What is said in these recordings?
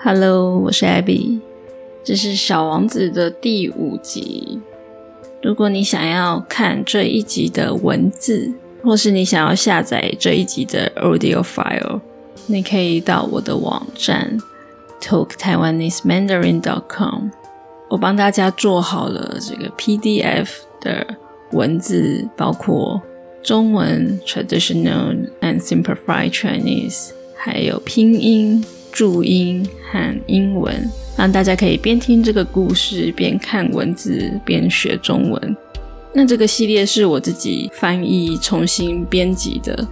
Hello，我是 Abby，这是《小王子》的第五集。如果你想要看这一集的文字，或是你想要下载这一集的 audio file，你可以到我的网站 talktaiwanesemandarin.com，我帮大家做好了这个 PDF 的文字，包括中文 traditional and simplified Chinese，还有拼音、注音和英文，让大家可以边听这个故事，边看文字，边学中文。那这个系列是我自己翻译、重新编辑的，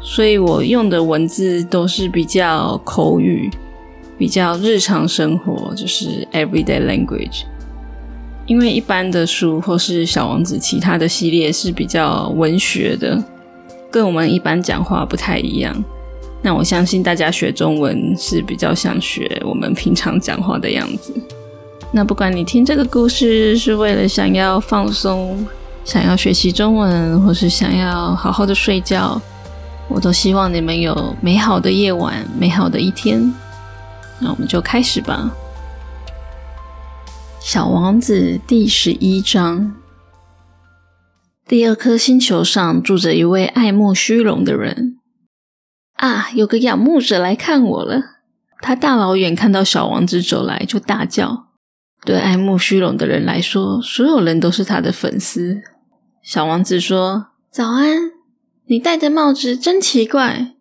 所以我用的文字都是比较口语、比较日常生活，就是 everyday language。因为一般的书或是小王子其他的系列是比较文学的，跟我们一般讲话不太一样。那我相信大家学中文是比较想学我们平常讲话的样子。那不管你听这个故事是为了想要放松、想要学习中文，或是想要好好的睡觉，我都希望你们有美好的夜晚、美好的一天。那我们就开始吧。小王子第十一章：第二颗星球上住着一位爱慕虚荣的人。啊！有个仰慕者来看我了。他大老远看到小王子走来，就大叫。对爱慕虚荣的人来说，所有人都是他的粉丝。小王子说：“早安，你戴的帽子真奇怪。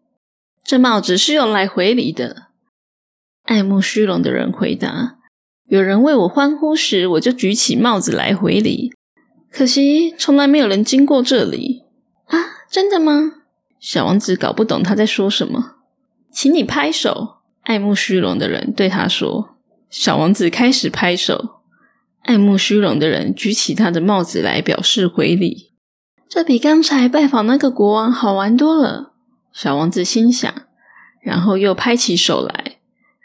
这帽子是用来回礼的。”爱慕虚荣的人回答：“有人为我欢呼时，我就举起帽子来回礼。可惜，从来没有人经过这里。”啊，真的吗？小王子搞不懂他在说什么，请你拍手。爱慕虚荣的人对他说：“小王子开始拍手。”爱慕虚荣的人举起他的帽子来表示回礼。这比刚才拜访那个国王好玩多了。小王子心想，然后又拍起手来。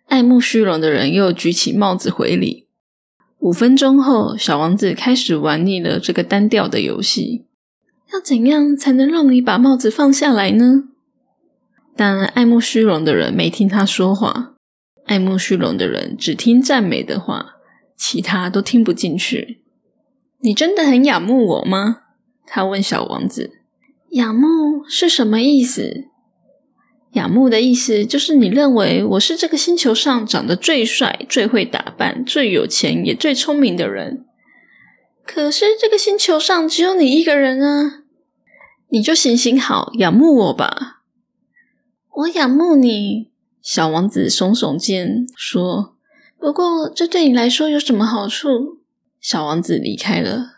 爱慕虚荣的人又举起帽子回礼。五分钟后，小王子开始玩腻了这个单调的游戏。要怎样才能让你把帽子放下来呢？但爱慕虚荣的人没听他说话。爱慕虚荣的人只听赞美的话，其他都听不进去。你真的很仰慕我吗？他问小王子。仰慕是什么意思？仰慕的意思就是你认为我是这个星球上长得最帅、最会打扮、最有钱也最聪明的人。可是这个星球上只有你一个人啊！你就行行好，仰慕我吧。我仰慕你，小王子耸耸肩说：“不过这对你来说有什么好处？”小王子离开了。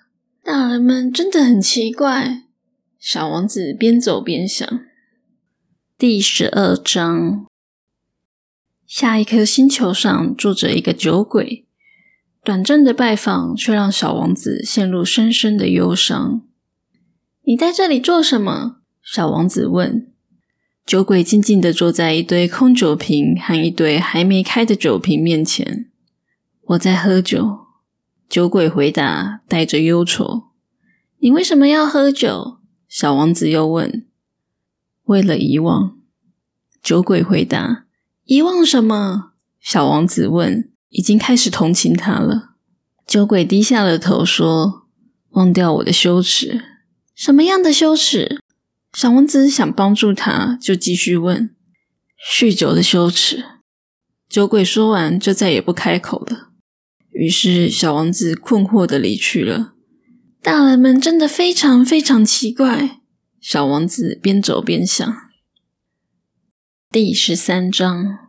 大人们真的很奇怪。小王子边走边想。第十二章，下一颗星球上住着一个酒鬼。短暂的拜访却让小王子陷入深深的忧伤。你在这里做什么？小王子问。酒鬼静静的坐在一堆空酒瓶和一堆还没开的酒瓶面前。我在喝酒。酒鬼回答，带着忧愁。你为什么要喝酒？小王子又问。为了遗忘。酒鬼回答。遗忘什么？小王子问。已经开始同情他了。酒鬼低下了头说：“忘掉我的羞耻。”什么样的羞耻？小王子想帮助他，就继续问：“酗酒的羞耻。”酒鬼说完，就再也不开口了。于是，小王子困惑的离去了。大人们真的非常非常奇怪。小王子边走边想。第十三章。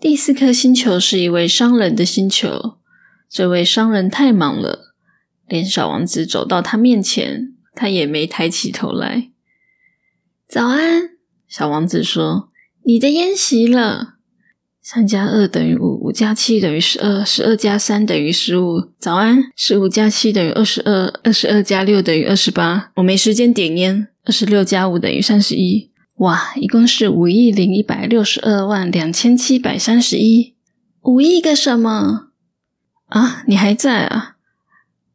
第四颗星球是一位商人的星球。这位商人太忙了，连小王子走到他面前，他也没抬起头来。早安，小王子说：“你的宴席了。三加二等于五，五加七等于十二，十二加三等于十五。早安，十五加七等于二十二，二十二加六等于二十八。我没时间点烟。二十六加五等于三十一。”哇，一共是五亿零一百六十二万两千七百三十一，五亿个什么啊？你还在啊？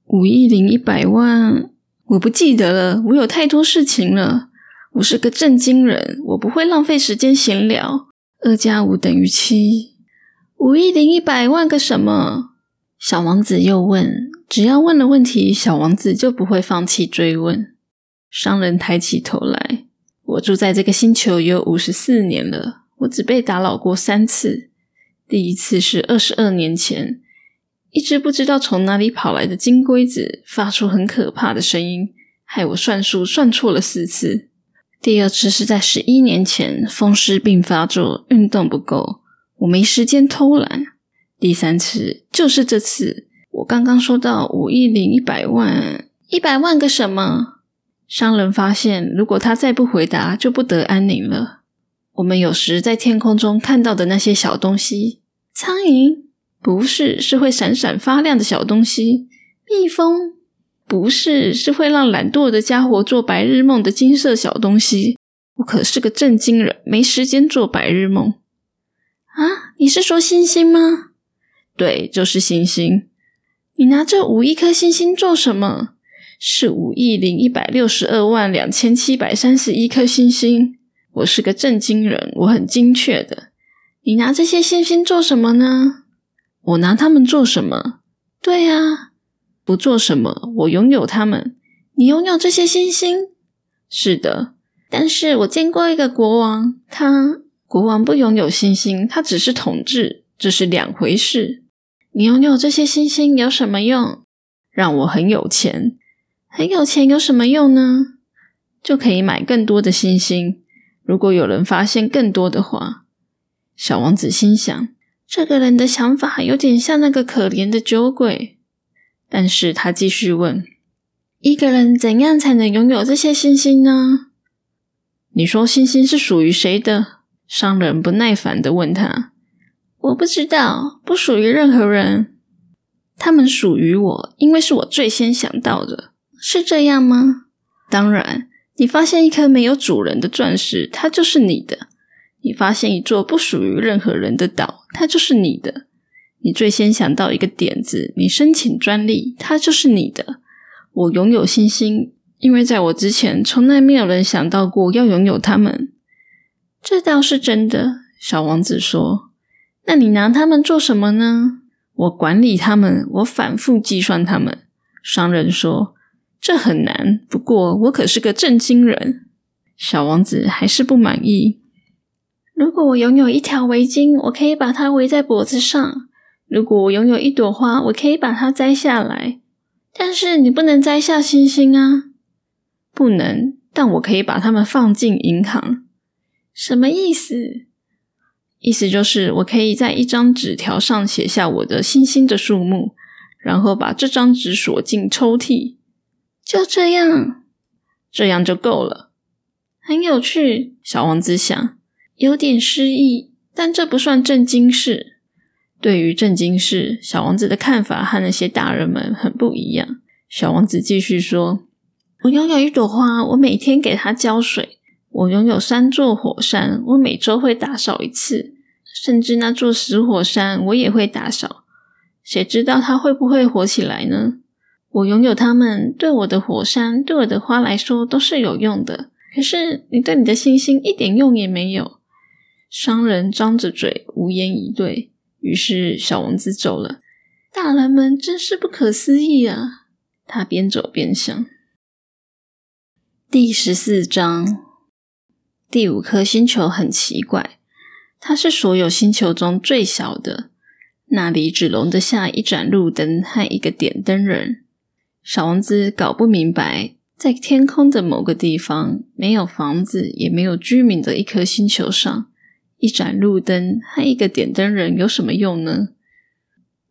五亿零一百万，我不记得了，我有太多事情了。我是个正经人，我不会浪费时间闲聊。二加五等于七，五亿零一百万个什么？小王子又问。只要问了问题，小王子就不会放弃追问。商人抬起头来：“我住在这个星球有五十四年了，我只被打扰过三次。第一次是二十二年前，一只不知道从哪里跑来的金龟子发出很可怕的声音，害我算数算错了四次。第二次是在十一年前，风湿病发作，运动不够。”我没时间偷懒。第三次就是这次，我刚刚说到五亿零一百万，一百万个什么？商人发现，如果他再不回答，就不得安宁了。我们有时在天空中看到的那些小东西，苍蝇不是，是会闪闪发亮的小东西；蜜蜂不是，是会让懒惰的家伙做白日梦的金色小东西。我可是个正经人，没时间做白日梦。啊，你是说星星吗？对，就是星星。你拿这五亿颗星星做什么？是五亿零一百六十二万两千七百三十一颗星星。我是个正经人，我很精确的。你拿这些星星做什么呢？我拿它们做什么？对呀，不做什么。我拥有它们。你拥有这些星星？是的。但是我见过一个国王，他。国王不拥有星星，他只是统治，这是两回事。你拥有这些星星有什么用？让我很有钱，很有钱有什么用呢？就可以买更多的星星。如果有人发现更多的话，小王子心想，这个人的想法有点像那个可怜的酒鬼。但是他继续问：一个人怎样才能拥有这些星星呢？你说星星是属于谁的？商人不耐烦的问他：“我不知道，不属于任何人。他们属于我，因为是我最先想到的。是这样吗？当然。你发现一颗没有主人的钻石，它就是你的；你发现一座不属于任何人的岛，它就是你的；你最先想到一个点子，你申请专利，它就是你的。我拥有星星，因为在我之前，从来没有人想到过要拥有它们。”这倒是真的，小王子说：“那你拿它们做什么呢？”我管理它们，我反复计算它们。商人说：“这很难，不过我可是个正经人。”小王子还是不满意。如果我拥有一条围巾，我可以把它围在脖子上；如果我拥有一朵花，我可以把它摘下来。但是你不能摘下星星啊！不能，但我可以把它们放进银行。什么意思？意思就是我可以在一张纸条上写下我的星星的数目，然后把这张纸锁进抽屉。就这样，这样就够了。很有趣，小王子想，有点诗意，但这不算正经事。对于正经事，小王子的看法和那些大人们很不一样。小王子继续说：“我拥有一朵花，我每天给它浇水。”我拥有三座火山，我每周会打扫一次，甚至那座死火山我也会打扫。谁知道它会不会火起来呢？我拥有它们，对我的火山、对我的花来说都是有用的。可是你对你的星星一点用也没有。商人张着嘴，无言以对。于是小王子走了。大人们真是不可思议啊！他边走边想。第十四章。第五颗星球很奇怪，它是所有星球中最小的，那里只容得下一盏路灯和一个点灯人。小王子搞不明白，在天空的某个地方，没有房子也没有居民的一颗星球上，一盏路灯和一个点灯人有什么用呢？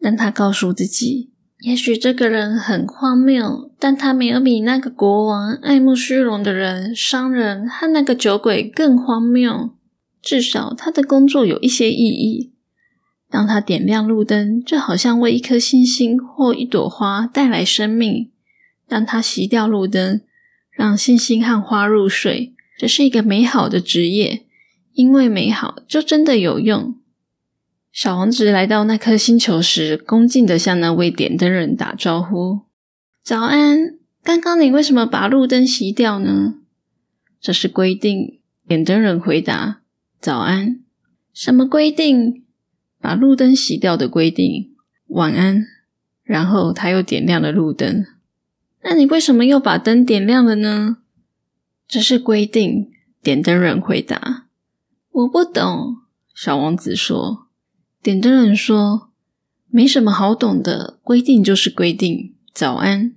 但他告诉自己。也许这个人很荒谬，但他没有比那个国王、爱慕虚荣的人、商人和那个酒鬼更荒谬。至少他的工作有一些意义。当他点亮路灯，就好像为一颗星星或一朵花带来生命；当他熄掉路灯，让星星和花入睡，这是一个美好的职业。因为美好，就真的有用。小王子来到那颗星球时，恭敬的向那位点灯人打招呼：“早安！刚刚你为什么把路灯熄掉呢？”“这是规定。”点灯人回答。“早安。”“什么规定？”把路灯熄掉的规定。晚安。然后他又点亮了路灯。那你为什么又把灯点亮了呢？这是规定。点灯人回答：“我不懂。”小王子说：“点灯人说，没什么好懂的，规定就是规定。早安。”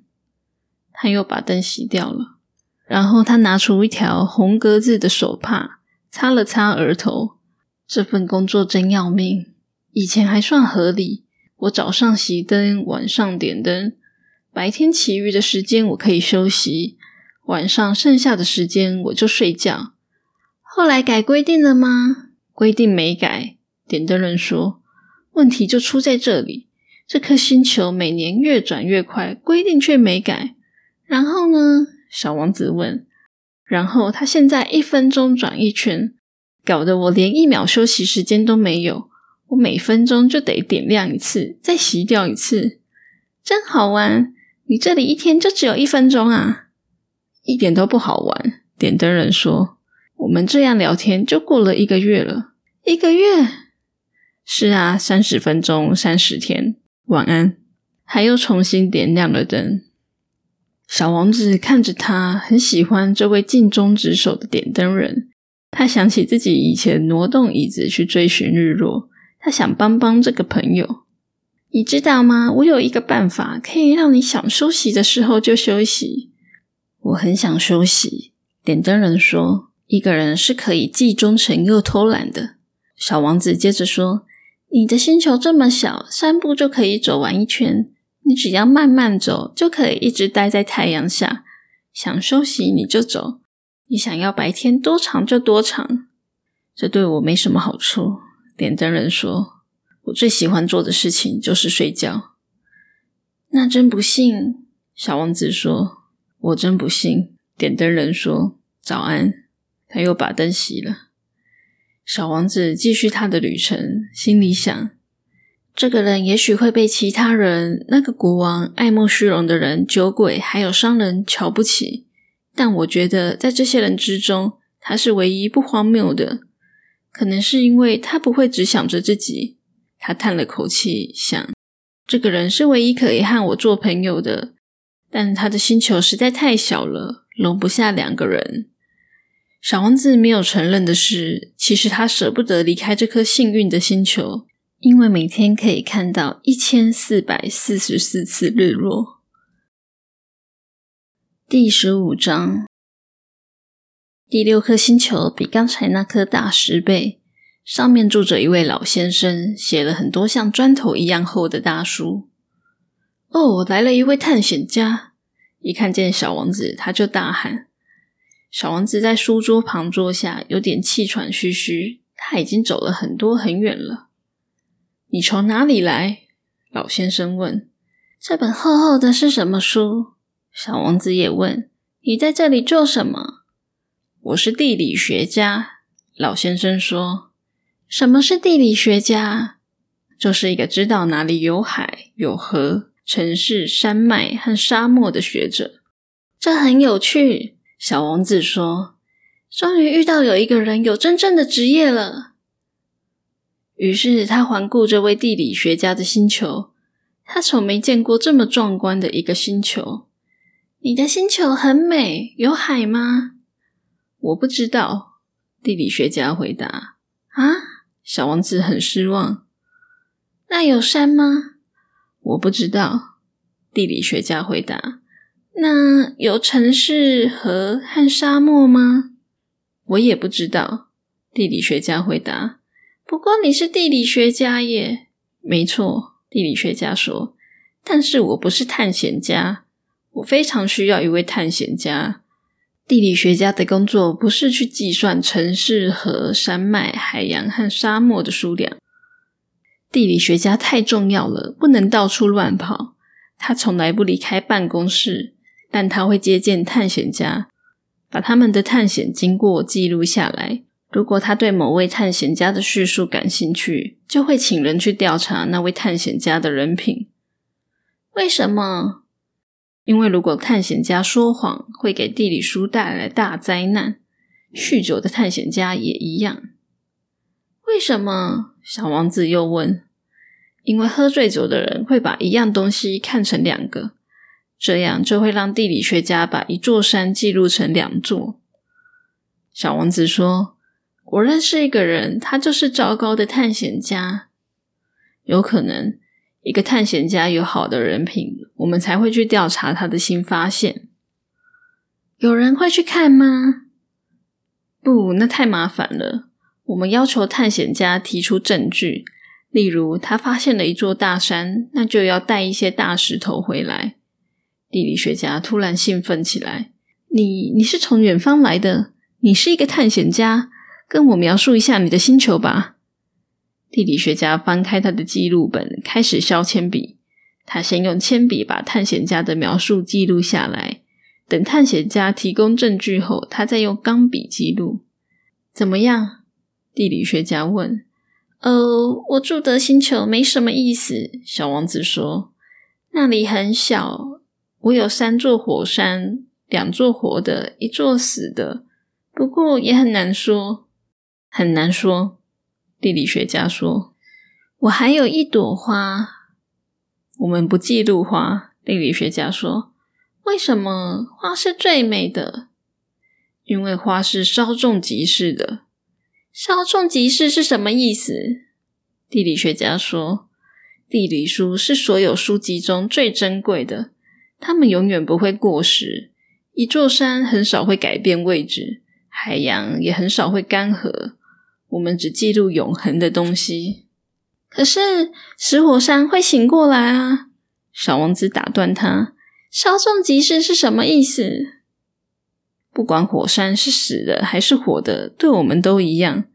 他又把灯熄掉了，然后他拿出一条红格子的手帕，擦了擦额头。这份工作真要命。以前还算合理，我早上熄灯，晚上点灯，白天其余的时间我可以休息，晚上剩下的时间我就睡觉。后来改规定了吗？规定没改。点灯人说：“问题就出在这里，这颗星球每年越转越快，规定却没改。然后呢？”小王子问。然后他现在一分钟转一圈。搞得我连一秒休息时间都没有，我每分钟就得点亮一次，再熄掉一次，真好玩。你这里一天就只有一分钟啊？一点都不好玩。点灯人说：“我们这样聊天就过了一个月了。”一个月？是啊，三十分钟，三十天。晚安。还又重新点亮了灯。小王子看着他，很喜欢这位尽忠职守的点灯人。他想起自己以前挪动椅子去追寻日落，他想帮帮这个朋友。你知道吗？我有一个办法，可以让你想休息的时候就休息。我很想休息。点灯人说：“一个人是可以既忠诚又偷懒的。”小王子接着说：“你的星球这么小，三步就可以走完一圈。你只要慢慢走，就可以一直待在太阳下。想休息你就走。”你想要白天多长就多长，这对我没什么好处。点灯人说：“我最喜欢做的事情就是睡觉。”那真不幸。小王子说：“我真不幸。”点灯人说：“早安。”他又把灯熄了。小王子继续他的旅程，心里想：这个人也许会被其他人、那个国王、爱慕虚荣的人、酒鬼还有商人瞧不起。但我觉得，在这些人之中，他是唯一不荒谬的。可能是因为他不会只想着自己。他叹了口气，想：这个人是唯一可以和我做朋友的。但他的星球实在太小了，容不下两个人。小王子没有承认的是，其实他舍不得离开这颗幸运的星球，因为每天可以看到一千四百四十四次日落。第十五章，第六颗星球比刚才那颗大十倍，上面住着一位老先生，写了很多像砖头一样厚的大书。哦，来了一位探险家！一看见小王子，他就大喊。小王子在书桌旁坐下，有点气喘吁吁。他已经走了很多很远了。你从哪里来？老先生问。这本厚厚的是什么书？小王子也问：“你在这里做什么？”“我是地理学家。”老先生说。“什么是地理学家？”“就是一个知道哪里有海、有河、城市、山脉和沙漠的学者。”“这很有趣。”小王子说。“终于遇到有一个人有真正的职业了。”于是他环顾这位地理学家的星球，他从没见过这么壮观的一个星球。你的星球很美，有海吗？我不知道。地理学家回答。啊，小王子很失望。那有山吗？我不知道。地理学家回答。那有城市、河和沙漠吗？我也不知道。地理学家回答。不过你是地理学家耶。没错，地理学家说。但是我不是探险家。我非常需要一位探险家。地理学家的工作不是去计算城市和山脉、海洋和沙漠的数量。地理学家太重要了，不能到处乱跑。他从来不离开办公室，但他会接见探险家，把他们的探险经过记录下来。如果他对某位探险家的叙述感兴趣，就会请人去调查那位探险家的人品。为什么？因为如果探险家说谎，会给地理书带来大灾难。酗酒的探险家也一样。为什么？小王子又问。因为喝醉酒的人会把一样东西看成两个，这样就会让地理学家把一座山记录成两座。小王子说：“我认识一个人，他就是糟糕的探险家。有可能一个探险家有好的人品，我们才会去调查他的新发现。有人会去看吗？不，那太麻烦了。我们要求探险家提出证据。”例如，他发现了一座大山，那就要带一些大石头回来。地理学家突然兴奋起来：“你，你是从远方来的？你是一个探险家？跟我描述一下你的星球吧。”地理学家翻开他的记录本，开始削铅笔。他先用铅笔把探险家的描述记录下来，等探险家提供证据后，他再用钢笔记录。怎么样？地理学家问。呃，我住的星球没什么意思。小王子说：“那里很小，我有三座火山，两座活的，一座死的。不过也很难说，很难说。”地理学家说：“我还有一朵花，我们不记录花。”地理学家说：“为什么花是最美的？因为花是稍纵即逝的。”稍纵即逝是什么意思？地理学家说，地理书是所有书籍中最珍贵的，它们永远不会过时。一座山很少会改变位置，海洋也很少会干涸。我们只记录永恒的东西。可是死火山会醒过来啊！小王子打断他：“稍纵即逝是什么意思？”不管火山是死的还是活的，对我们都一样。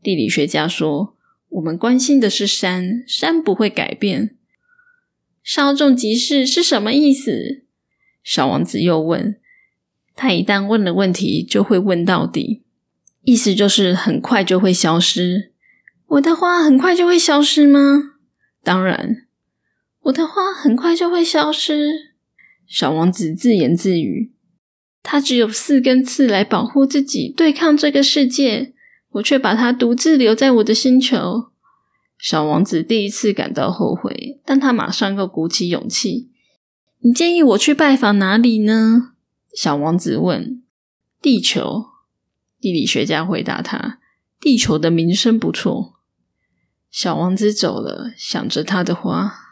地理学家说：“我们关心的是山，山不会改变。”稍纵即逝是什么意思？小王子又问。他一旦问了问题，就会问到底，意思就是很快就会消失。我的花很快就会消失吗？当然，我的花很快就会消失。小王子自言自语。他只有四根刺来保护自己，对抗这个世界。我却把他独自留在我的星球。小王子第一次感到后悔，但他马上又鼓起勇气。你建议我去拜访哪里呢？小王子问。地球。地理学家回答他：“地球的名声不错。”小王子走了，想着他的花。